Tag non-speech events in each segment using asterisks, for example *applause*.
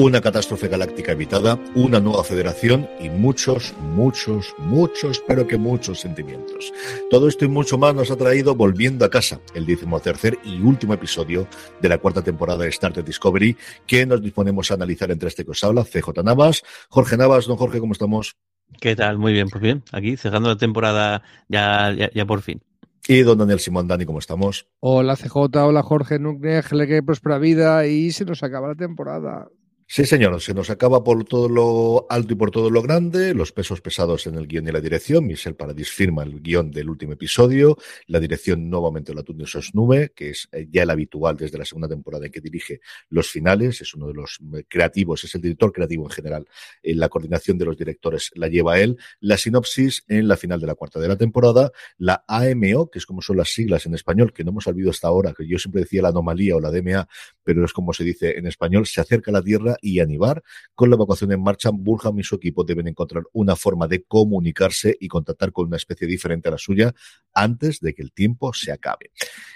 una catástrofe galáctica evitada, una nueva federación y muchos, muchos, muchos, pero que muchos sentimientos. Todo esto y mucho más nos ha traído Volviendo a casa, el tercer y último episodio de la cuarta temporada de Star Trek Discovery, que nos disponemos a analizar entre este que os habla, CJ Navas. Jorge Navas, don Jorge, ¿cómo estamos? ¿Qué tal? Muy bien, pues bien, aquí cerrando la temporada ya, ya, por fin. Y don Daniel Simón Dani, ¿cómo estamos? Hola CJ, hola Jorge Núñez, que próspera vida y se nos acaba la temporada. Sí, señor, se nos acaba por todo lo alto y por todo lo grande, los pesos pesados en el guion y la dirección. Michel Paradis firma el guion del último episodio, la dirección nuevamente la Tunde Nube, que es eh, ya el habitual desde la segunda temporada en que dirige los finales, es uno de los eh, creativos, es el director creativo en general. En la coordinación de los directores la lleva él. La sinopsis en la final de la cuarta de la temporada, la AMO, que es como son las siglas en español, que no hemos olvidado hasta ahora, que yo siempre decía la anomalía o la DMA, pero es como se dice en español, se acerca a la Tierra y Aníbar. Con la evacuación en marcha, Burham y su equipo deben encontrar una forma de comunicarse y contactar con una especie diferente a la suya antes de que el tiempo se acabe.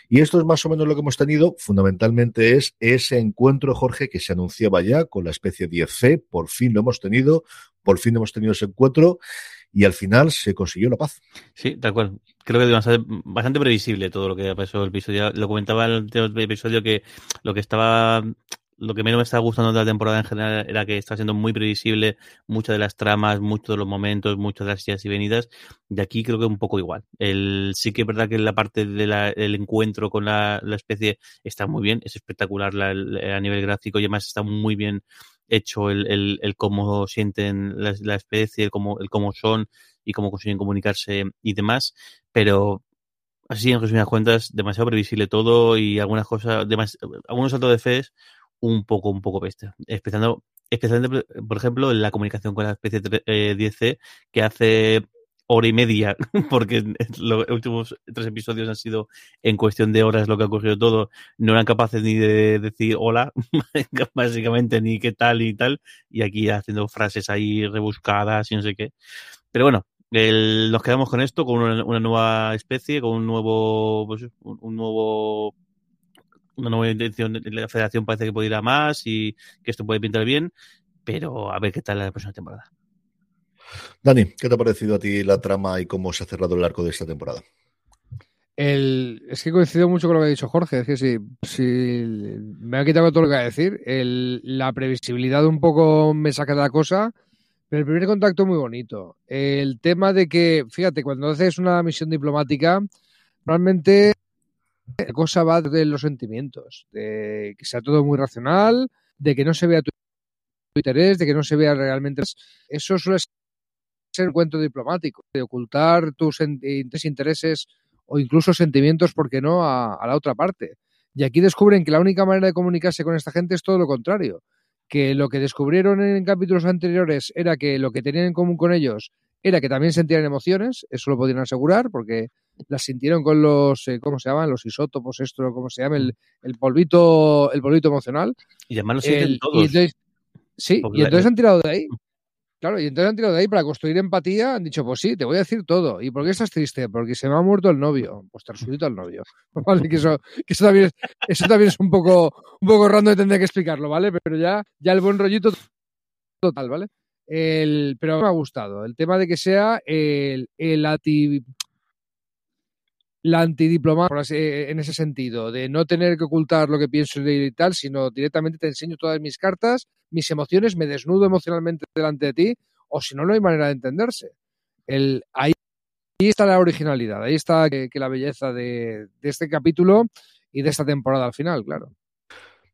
Y esto es más o menos lo que hemos tenido. Fundamentalmente es ese encuentro, Jorge, que se anunciaba ya con la especie 10C. Por fin lo hemos tenido. Por fin hemos tenido ese encuentro y al final se consiguió la paz. Sí, tal cual. Creo que es bastante, previsible todo lo que pasó el episodio. Lo comentaba en el episodio que lo que estaba lo que menos me está gustando de la temporada en general era que está siendo muy previsible muchas de las tramas, muchos de los momentos, muchas de las ideas y venidas. De aquí creo que un poco igual. El, sí que es verdad que la parte del encuentro con la, especie está muy bien, es espectacular a nivel gráfico y además está muy bien hecho el, el, cómo sienten la, especie, el cómo, el cómo son y cómo consiguen comunicarse y demás. Pero así en resumidas cuentas, demasiado previsible todo y algunas cosas, algunos saltos de fe un poco, un poco bestia. Especialmente, especialmente, por ejemplo, en la comunicación con la especie 10C, eh, que hace hora y media, *laughs* porque los últimos tres episodios han sido en cuestión de horas lo que ha ocurrido todo, no eran capaces ni de decir hola, *laughs* básicamente, ni qué tal y tal, y aquí haciendo frases ahí rebuscadas y no sé qué. Pero bueno, nos quedamos con esto, con una, nueva especie, con un nuevo, pues, un nuevo una nueva intención la federación parece que puede ir a más y que esto puede pintar bien, pero a ver qué tal la próxima temporada. Dani, ¿qué te ha parecido a ti la trama y cómo se ha cerrado el arco de esta temporada? es que coincido mucho con lo que ha dicho Jorge. Es que si, si me ha quitado todo lo que va a decir, la previsibilidad un poco me saca de la cosa, pero el primer contacto muy bonito. El tema de que, fíjate, cuando haces una misión diplomática, realmente la cosa va de los sentimientos, de que sea todo muy racional, de que no se vea tu interés, de que no se vea realmente. Eso suele ser un cuento diplomático, de ocultar tus intereses o incluso sentimientos, ¿por qué no?, a, la otra parte. Y aquí descubren que la única manera de comunicarse con esta gente es todo lo contrario. Que lo que descubrieron en capítulos anteriores era que lo que tenían en común con ellos era que también sentían emociones, eso lo podían asegurar, porque las sintieron con los, eh, ¿cómo se llaman? Los isótopos, esto, ¿cómo se llama? El, el polvito, el polvito emocional. Y además lo sienten todos. sí, y entonces han tirado de ahí. Claro, y entonces han tirado de ahí para construir empatía, han dicho, pues sí, te voy a decir todo. ¿Y por qué estás triste? Porque se me ha muerto el novio. Pues te ha resucitado el novio. *laughs* ¿Vale? Que eso, que eso, también, es, eso también es un poco, un poco random de tener que explicarlo, ¿vale? Pero ya, ya el buen rollito total, ¿vale? El, pero me ha gustado. El tema de que sea el, el la antidiplomada en ese sentido, de no tener que ocultar lo que pienso y tal, sino directamente te enseño todas mis cartas, mis emociones, me desnudo emocionalmente delante de ti, o si no, no hay manera de entenderse. El, ahí, está la originalidad, ahí está que, la belleza de este capítulo y de esta temporada al final, claro.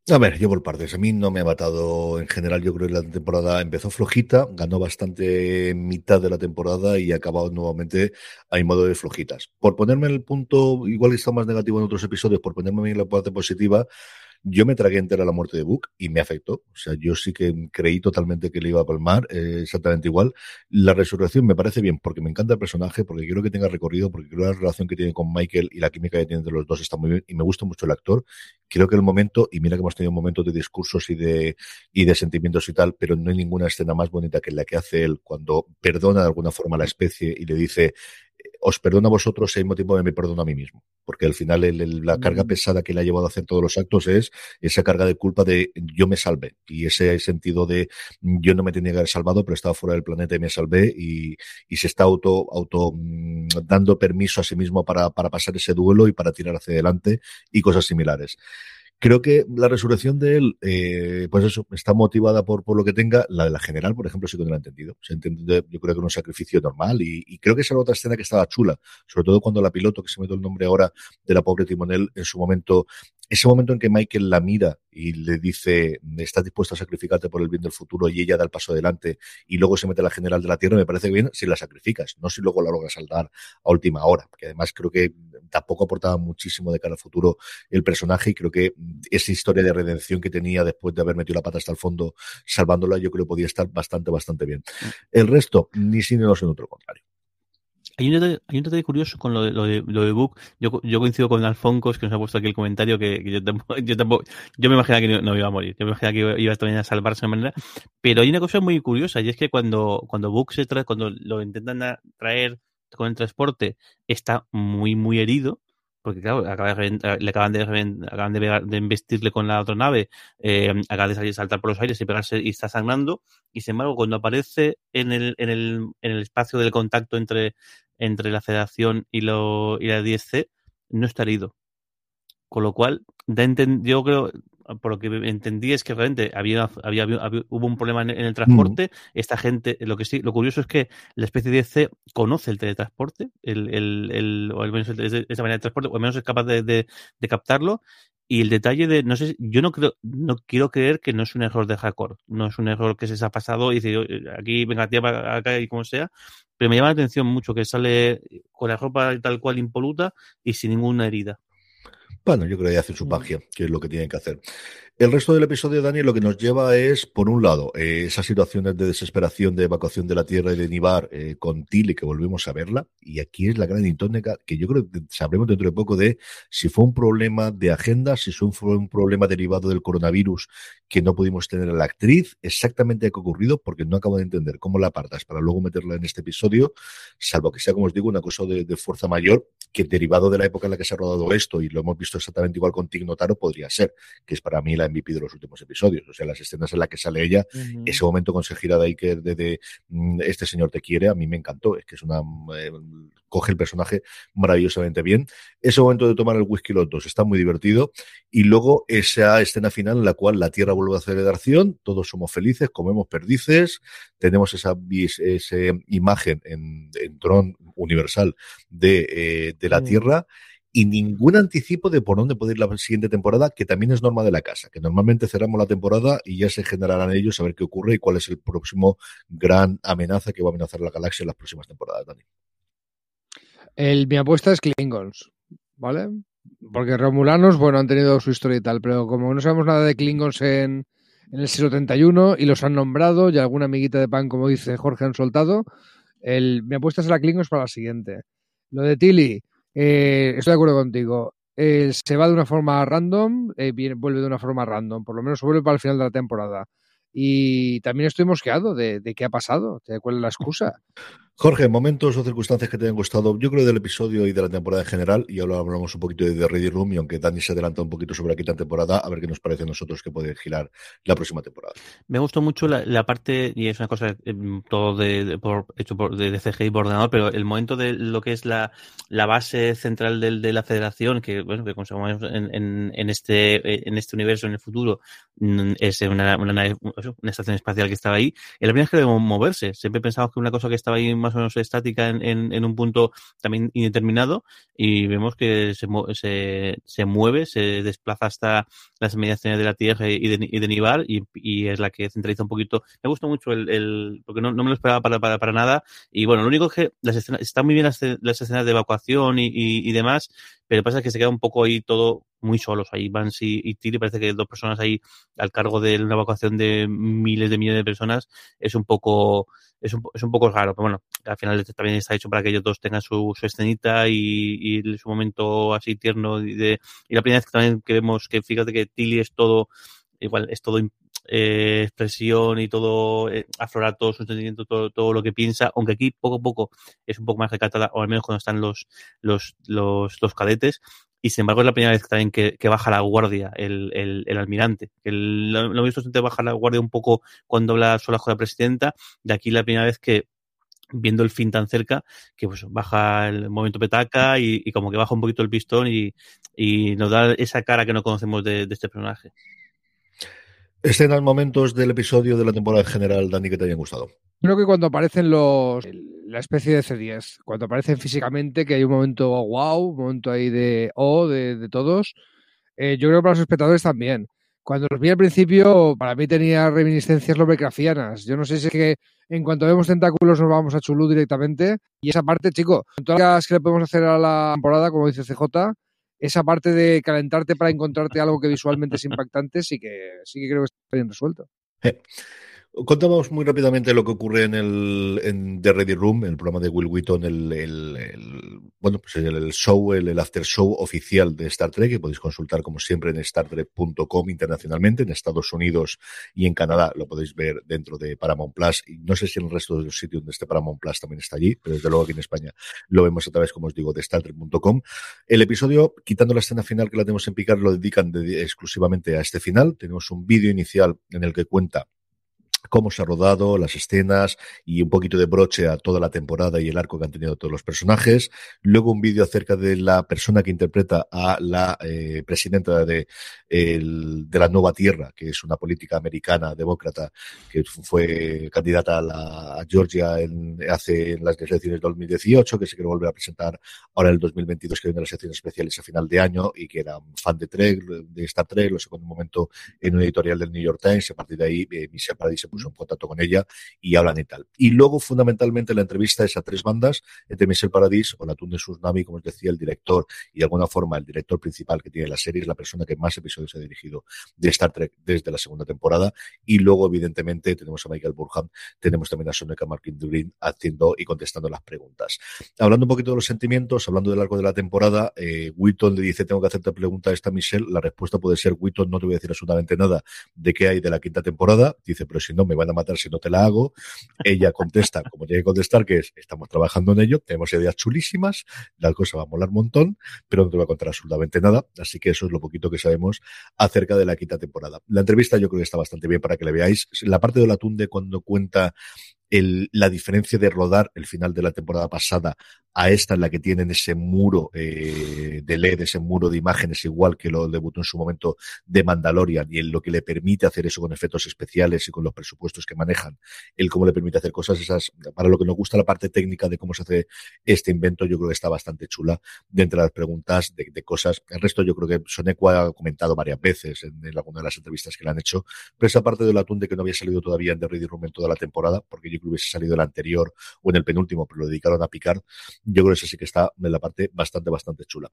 A ver, yo por partes. A mí no me ha matado en general. Yo creo que la temporada empezó flojita, ganó bastante mitad de la temporada y ha acabado nuevamente a modo de flojitas. Por ponerme en el punto, igual que está más negativo en otros episodios, por ponerme en la parte positiva, yo me tragué entera la muerte de Book y me afectó. O sea, yo sí que creí totalmente que le iba a palmar, eh, exactamente igual. La resurrección me parece bien porque me encanta el personaje, porque quiero que tenga recorrido, porque creo la relación que tiene con Michael y la química que tiene entre los dos está muy bien y me gusta mucho el actor. Creo que el momento, y mira que hemos tenido momentos de discursos y de, y de sentimientos y tal, pero no hay ninguna escena más bonita que la que hace él cuando perdona de alguna forma a la especie y le dice, os perdono a vosotros y al mismo tiempo me perdono a mí mismo. Porque al final la carga mm. pesada que le ha llevado a hacer todos los actos es esa carga de culpa de yo me salvé. Y ese sentido de yo no me tenía que haber salvado, pero estaba fuera del planeta y me salvé. Y, se está auto, auto mm, dando permiso a sí mismo para, para pasar ese duelo y para tirar hacia adelante y cosas similares. Creo que la resurrección de él, eh, pues eso, está motivada por, por lo que tenga. La de la general, por ejemplo, sí que no la he entendido. Se entiende, yo creo que es un sacrificio normal y, y, creo que esa era otra escena que estaba chula, sobre todo cuando la piloto, que se me dio el nombre ahora de la pobre Timonel, en su momento ese momento en que Michael la mira y le dice, estás dispuesto a sacrificarte por el bien del futuro y ella da el paso adelante y luego se mete a la general de la Tierra, me parece bien si la sacrificas, no si luego la logras saltar a última hora, porque además creo que tampoco aportaba muchísimo de cara al futuro el personaje y creo que esa historia de redención que tenía después de haber metido la pata hasta el fondo salvándola, yo creo que podía estar bastante, bastante bien. Mm. El resto, ni ni no, sin otro contrario. Hay un, detalle, curioso con lo de, lo de, lo de Book. Yo, yo, coincido con Alfoncos, que nos ha puesto aquí el comentario, que, *laughs* yo, tampoco, yo, me imaginaba que no, iba a morir. Yo me imaginaba que iba, también a salvarse de manera. Pero hay una cosa muy curiosa, y es que cuando, cuando Book se trae, cuando lo intentan traer con el transporte, está muy, muy herido porque claro, acaba de, le acaban de, acaban de, de investirle con la otra nave, eh, acaba de salir saltar por los aires y pegarse y está sangrando, y sin embargo, cuando aparece en el, en el, en el espacio del contacto entre, entre la Federación y, lo, y la 10C, no está herido. Con lo cual, yo creo, por lo que entendí es que realmente había, había, hubo un problema en, el transporte. Esta gente, lo que sí, lo curioso es que la especie 10C conoce el teletransporte, el, el, el, o al menos esa manera de transporte, o al menos es capaz de, de, de, captarlo. Y el detalle de, no sé, yo no creo, no quiero creer que no es un error de Hackor, no es un error que se les ha pasado y dice, aquí, venga, tía, acá y como sea, pero me llama la atención mucho que sale con la ropa tal cual impoluta y sin ninguna herida. Bueno, yo creo que hace su magia, que es lo que tienen que hacer. El resto del episodio, Dani, lo que nos lleva es, por un lado, eh, esas situaciones de desesperación, de evacuación de la Tierra y de Nibar eh, con Tilly, que volvemos a verla. Y aquí es la gran intónica, que yo creo que sabremos dentro de poco de si fue un problema de agenda, si fue un problema derivado del coronavirus que no pudimos tener a la actriz, exactamente qué ha ocurrido, porque no acabo de entender cómo la apartas para luego meterla en este episodio, salvo que sea, como os digo, una cosa de, de fuerza mayor, que derivado de la época en la que se ha rodado esto, y lo hemos visto exactamente igual con Tignotaro, podría ser, que es para mí la MVP de los últimos episodios. O sea, las escenas en las que sale ella, ese momento con gira de Iker de, mm, este señor te quiere, a mí me encantó. Es que es una. Eh, coge el personaje maravillosamente bien. Ese momento de tomar el whisky los dos está muy divertido. Y luego esa escena final en la cual la Tierra vuelve a aceleración, todos somos felices, comemos perdices, tenemos esa, esa imagen en, en Tron universal de, eh, de la Tierra y ningún anticipo de por dónde puede ir la siguiente temporada, que también es norma de la casa, que normalmente cerramos la temporada y ya se generarán ellos a ver qué ocurre y cuál es el próximo gran amenaza que va a amenazar la galaxia en las próximas temporadas, Dani. Mi apuesta es Klingons, ¿vale? Porque Romulanos, bueno, han tenido su historia y tal, pero como no sabemos nada de Klingons en, en el siglo 31 y los han nombrado y alguna amiguita de pan, como dice Jorge, han soltado, el, mi apuesta es la Klingons para la siguiente. Lo de Tilly, eh, estoy de acuerdo contigo. Eh, se va de una forma random, eh, viene, vuelve de una forma random, por lo menos vuelve para el final de la temporada. Y también estoy mosqueado de, de qué ha pasado, de cuál es la excusa. *laughs* Jorge, momentos o circunstancias que te hayan gustado, yo creo del episodio y de la temporada en general, y ahora hablamos un poquito de The Ready Room, y aunque Dani se adelanta un poquito sobre la quinta temporada, a ver qué nos parece a nosotros que puede girar la próxima temporada. Me gustó mucho la, parte, y es una cosa em, todo de, por, hecho por, de, CGI por ordenador, pero el momento de lo que es la, base central del, de la federación, que bueno, que conseguimos en, en, este, en este universo, en el futuro, mm, es una, una, estación espacial que estaba ahí, y la primera es que debemos moverse. Siempre pensamos que una cosa que estaba ahí más o menos estática en, en, un punto también indeterminado y vemos que se, se, se, mueve, se desplaza hasta las mediaciones de la Tierra y de, y de Nibar y, es la que centraliza un poquito. Me gustó mucho el, porque no, no, me lo esperaba para, para, para, nada y bueno, lo único es que las escenas, están muy bien las, las escenas de evacuación y, y demás, pero pasa que se queda un poco ahí todo muy solos. Ahí Vance y, y Tilly, parece que dos personas ahí al cargo de una evacuación de miles de millones de personas es un poco es un, es un poco raro, pero bueno, al final también está hecho para que ellos dos tengan su, escenita y, y, su momento así tierno y, de, y la primera vez que también que vemos que fíjate que Tilly es todo igual es todo eh, expresión y todo, eh, aflorar todo su entendimiento, todo, todo lo que piensa, aunque aquí poco a poco es un poco más recatada, o al menos cuando están los, los, los, cadetes, y sin embargo es la primera vez también que, que baja la guardia el, el, el almirante. El, lo, lo visto siempre bajar la guardia un poco cuando habla sola con la presidenta, de aquí la primera vez que viendo el fin tan cerca que pues baja el momento petaca y, y como que baja un poquito el pistón y, y, nos da esa cara que no conocemos de, de este personaje. Escenas, momentos del episodio de la temporada en general, Dani, que te hayan gustado. Creo que cuando aparecen los la especie de C10, cuando aparecen físicamente, que hay un momento wow, un momento ahí de oh, de, de todos, eh, yo creo que para los espectadores también. Cuando los vi al principio, para mí tenía reminiscencias lovecraftianas. Yo no sé si es que en cuanto vemos tentáculos nos vamos a Chulú directamente. Y esa parte, chico, con todas las que le podemos hacer a la temporada, como dice CJ, esa parte de calentarte para encontrarte algo que visualmente es impactante, sí que, sí que creo que está bien resuelto. Eh. Contamos muy rápidamente lo que ocurre en el The Ready Room, el programa de Will Wheaton, el, el, bueno, pues el, show, el, el, after show oficial de Star Trek, que podéis consultar como siempre en StarTrek.com internacionalmente, en Estados Unidos y en Canadá, lo podéis ver dentro de Paramount Plus, y no sé si en el resto de los sitios donde esté Paramount Plus también está allí, pero desde luego aquí en España lo vemos a través, como os digo, de StarTrek.com. El episodio, quitando la escena final que la tenemos en picar, lo dedican de, exclusivamente a este final. Tenemos un vídeo inicial en el que cuenta cómo se ha rodado, las escenas y un poquito de broche a toda la temporada y el arco que han tenido todos los personajes. Luego un vídeo acerca de la persona que interpreta a la eh, presidenta de, el, de la Nueva Tierra, que es una política americana demócrata que fue candidata a, la, a Georgia en, hace en las elecciones de 2018, que se quiere volver a presentar ahora en el 2022, que viene las elecciones especiales a final de año y que era fan de Trek, de Star Trek, lo sacó en un momento en un editorial del New York Times, a partir de ahí eh, Paradis puso en contacto con ella y hablan y tal. Y luego, fundamentalmente, la entrevista es a tres bandas, entre Michel Paradis o la Tune Susnami, como os decía, el director y de alguna forma el director principal que tiene la serie, es la persona que más episodios ha dirigido de Star Trek desde la segunda temporada. Y luego, evidentemente, tenemos a Michael Burham, tenemos también a Soneca Markin Durin haciendo y contestando las preguntas. Hablando un poquito de los sentimientos, hablando del largo de la temporada, eh, Witton le dice, tengo que hacerte pregunta a esta Michelle, la respuesta puede ser, Witton, no te voy a decir absolutamente nada de qué hay de la quinta temporada. Dice, pero si no, me van a matar si no te la hago. Ella contesta, como tiene que contestar, que es, estamos trabajando en ello, tenemos ideas chulísimas, la cosa va a molar un montón, pero no te voy a contar absolutamente nada. Así que eso es lo poquito que sabemos acerca de la quinta temporada. La entrevista yo creo que está bastante bien para que le veáis. La parte de la cuando cuenta el, la diferencia de rodar el final de la temporada pasada a esta en la que tienen ese muro eh, de LED, ese muro de imágenes, igual que lo debutó en su momento de Mandalorian, y en lo que le permite hacer eso con efectos especiales y con los presupuestos que manejan, el cómo le permite hacer cosas esas, para lo que nos gusta la parte técnica de cómo se hace este invento, yo creo que está bastante chula de entre las preguntas de, de cosas. El resto yo creo que Soneco ha comentado varias veces en, en, alguna de las entrevistas que le han hecho, pero esa parte del atún de que no había salido todavía en The Ready Room en toda la temporada, porque yo que hubiese salido el anterior o en el penúltimo, pero lo dedicaron a picar yo creo que esa sí que está en la parte bastante, bastante chula.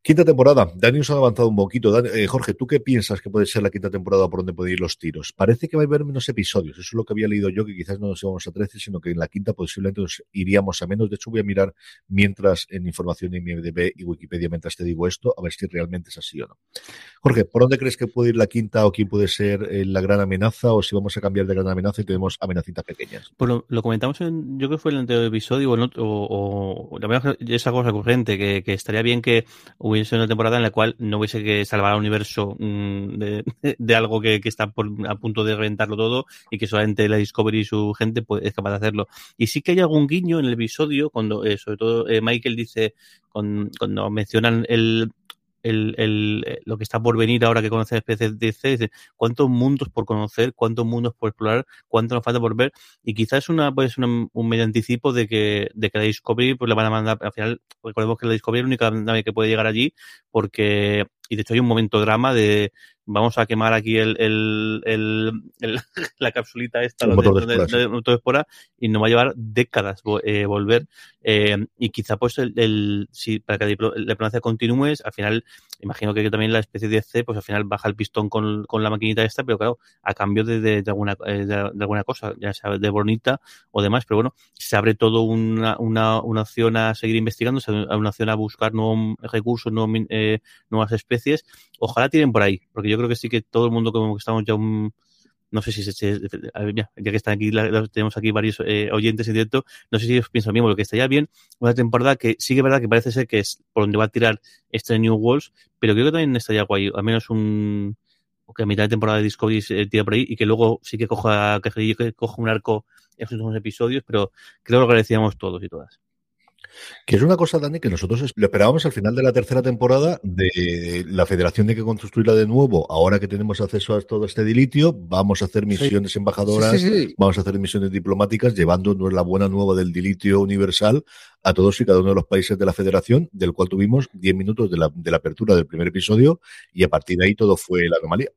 Quinta temporada. Dani nos ha avanzado un poquito. Eh, Jorge, ¿tú qué piensas que puede ser la quinta temporada por donde pueden ir los tiros? Parece que va a haber menos episodios. Eso es lo que había leído yo, que quizás no nos íbamos a 13, sino que en la quinta posiblemente nos iríamos a menos. De hecho, voy a mirar mientras en información en IMDb y Wikipedia mientras te digo esto, a ver si realmente es así o no. Jorge, ¿por dónde crees que puede ir la quinta o quién puede ser eh, la gran amenaza o si vamos a cambiar de gran amenaza y tenemos amenacitas pequeñas? Pues lo, comentamos en, yo creo que fue el anterior episodio o, en o, o la verdad esa cosa corriente, que, que estaría bien que hubiese una temporada en la cual no hubiese que salvar al universo mmm, *laughs* de, algo que, está a punto de reventarlo todo y que solamente la Discovery y su gente pues, es capaz de hacerlo. Y sí que hay algún guiño en el episodio cuando, eh, sobre todo, eh, Michael dice, cuando mencionan el, el, el, lo que está por venir ahora que conoce especies de C, cuántos mundos por conocer, cuántos mundos por explorar, cuánto nos falta por ver, y quizás una, pues una, un medio anticipo de que, de que la Discovery pues le van a mandar, al final, recordemos que la Discovery es la única nave que puede llegar allí, porque, y de hecho hay un momento drama de, vamos a quemar aquí el, el, el, *laughs* la capsulita esta de, de, de, de, y nos va a llevar décadas eh, volver eh, y quizá pues el, el si para que la diplomacia continúe al final imagino que también la especie de C pues al final baja el pistón con, con la maquinita esta pero claro a cambio de, de, de alguna eh, de, alguna cosa ya sea de bonita o demás pero bueno se abre todo una, una, una opción a seguir investigando una opción a buscar nuevos recursos nuevos, eh, nuevas especies. Ojalá tienen por ahí porque yo creo que sí que todo el mundo como que estamos ya un, no sé si, se, ya, que están aquí, tenemos aquí varios eh, oyentes en directo, no sé si os piensan mismo lo que estaría bien, una temporada que sí que es verdad que parece ser que es por donde va a tirar este New Worlds, pero creo que también estaría guay, al menos un que a mitad de temporada de Discovery se tira por ahí y que luego sí que coja, que, que coja un arco en esos últimos episodios, pero creo que lo agradecíamos todos y todas. Que es una cosa, Dani, que nosotros lo esperábamos al final de la tercera temporada de la federación de que construirla de nuevo. Ahora que tenemos acceso a todo este dilitio, vamos a hacer misiones embajadoras, vamos a hacer misiones diplomáticas, llevando la buena nueva del dilitio universal a todos y cada uno de los países de la federación, del cual tuvimos 10 minutos de la, de la apertura del primer episodio y a partir de ahí todo fue la anomalía.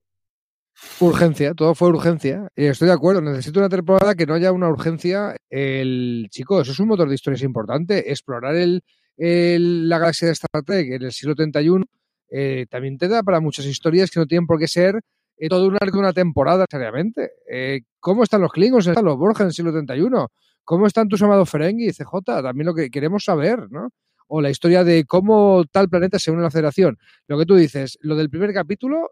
Urgencia, todo fue urgencia. Estoy de acuerdo, necesito una temporada que no haya una urgencia. El chico, eso es un motor de historias importante. Explorar el, la galaxia de Star Trek en el siglo 31 eh, también te da para muchas historias que no tienen por qué ser eh, todo un arco de una temporada necesariamente. Eh, ¿Cómo están los Klingons, están los Borges en el siglo 31? ¿Cómo están tus amados Ferengi y CJ? También lo que queremos saber, ¿no? O la historia de cómo tal planeta se une a la Federación. Lo que tú dices, lo del primer capítulo,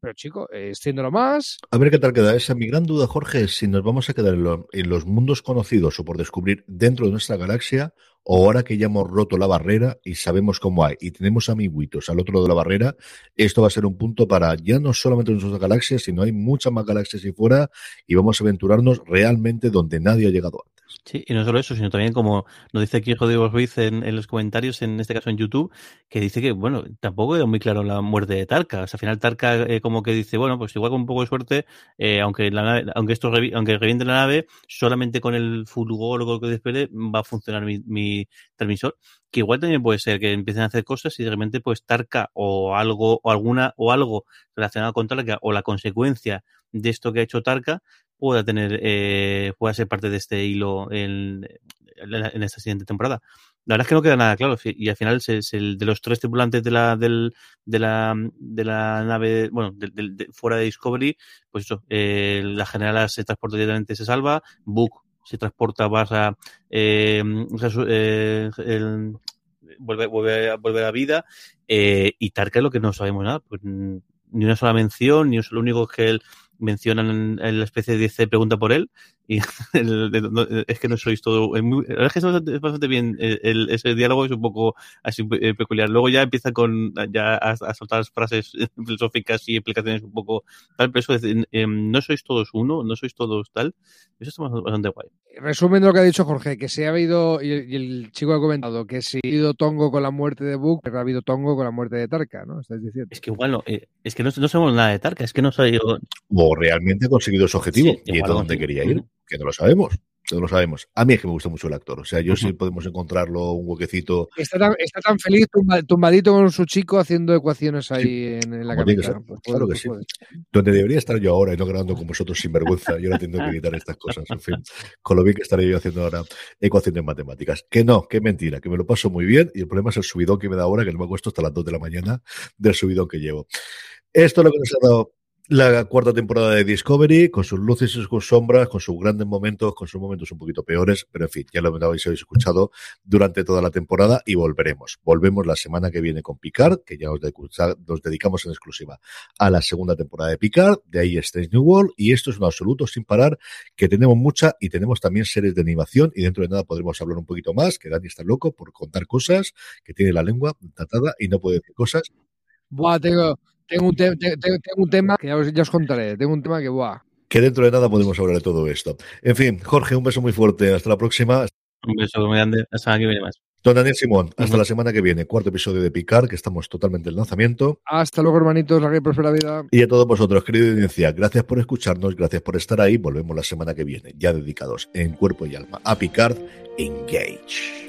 pero chico, extiéndolo más. A ver qué tal queda. Esa mi gran duda, Jorge, es si nos vamos a quedar en, los mundos conocidos o por descubrir dentro de nuestra galaxia, o ahora que ya hemos roto la barrera y sabemos cómo hay, y tenemos amiguitos al otro lado de la barrera, esto va a ser un punto para ya no solamente nuestras galaxias, sino hay muchas más galaxias y fuera, y vamos a aventurarnos realmente donde nadie ha llegado. Sí, y no solo eso, sino también como nos dice aquí Rodrigo Ruiz en, en, los comentarios, en este caso en YouTube, que dice que, bueno, tampoco quedó muy claro la muerte de Tarka. O sea, al final Tarka eh, como que dice, bueno, pues igual con un poco de suerte, eh, aunque la nave, aunque esto aunque reviente la nave, solamente con el fulgor o lo que espere va a funcionar mi, mi, transmisor. Que igual también puede ser que empiecen a hacer cosas y de repente pues Tarka o algo, o alguna, o algo relacionado con Tarka, o la consecuencia de esto que ha hecho Tarka, pueda tener, eh, pueda ser parte de este hilo en, en, esta siguiente temporada. La verdad es que no queda nada claro y al final es, el de los tres tripulantes de la del, de la de la nave, bueno, de, fuera de Discovery, pues eso, eh, la general se transporta directamente se salva, Book se transporta barra eh, eh, el, vuelve, vuelve, vuelve a la vida eh, y Tarka es lo que no sabemos nada, pues ni una sola mención, ni un solo único que él mencionan en la especie de pregunta por él *laughs* y es que no sois todo es es que es bastante, bien el, ese diálogo es un poco así eh, peculiar. Luego ya empieza con ya a, soltar frases *laughs* filosóficas y explicaciones un poco tal pero eso es, em, no sois todos uno no sois todos tal eso está bastante guay. Resumen lo que ha dicho Jorge que se ha habido y, el chico ha comentado que si ha habido tongo con la muerte de Book pero ha habido tongo con la muerte de Tarka ¿no? ¿Estáis diciendo? es que igual no eh, es que no, no sabemos nada de Tarka es que no sabemos realmente ha conseguido su objetivo y es donde quería ir, que no lo sabemos. No lo sabemos. A mí es que me gusta mucho el actor. O sea, yo sí podemos encontrarlo un huequecito. Está tan, está tan feliz tumbadito con su chico haciendo ecuaciones ahí en, la cabeza. Pues claro que sí. Donde debería estar yo ahora y no grabando con vosotros sin vergüenza. Yo no tengo que evitar estas cosas. En fin, con lo bien que estaré yo haciendo ahora ecuaciones matemáticas. Que no, que mentira, que me lo paso muy bien y el problema es el subidón que me da ahora, que no me acuesto hasta las 2 de la mañana del subidón que llevo. Esto es lo que nos ha dado la cuarta temporada de Discovery, con sus luces y sus sombras, con sus grandes momentos, con sus momentos un poquito peores, pero en fin, ya lo habéis escuchado durante toda la temporada y volveremos. Volvemos la semana que viene con Picard, que ya nos, dedicamos en exclusiva a la segunda temporada de Picard, de ahí Strange New World, y esto es un absoluto sin parar, que tenemos mucha y tenemos también series de animación, y dentro de nada podremos hablar un poquito más, que Dani está loco por contar cosas, que tiene la lengua tratada y no puede decir cosas. Buah, tengo, tengo un, tengo un tema que ya os, contaré. Tengo un tema que, buah. Que dentro de nada podemos hablar de todo esto. En fin, Jorge, un beso muy fuerte. Hasta la próxima. Un beso muy grande. Hasta la que viene más. Don Daniel Simón, hasta la semana que viene, cuarto episodio de Picar, que estamos totalmente en lanzamiento. Hasta luego, hermanitos, la que prospera vida. Y a todos vosotros, querida audiencia, gracias por escucharnos, gracias por estar ahí. Volvemos la semana que viene, ya dedicados en cuerpo y alma a Picard Engage.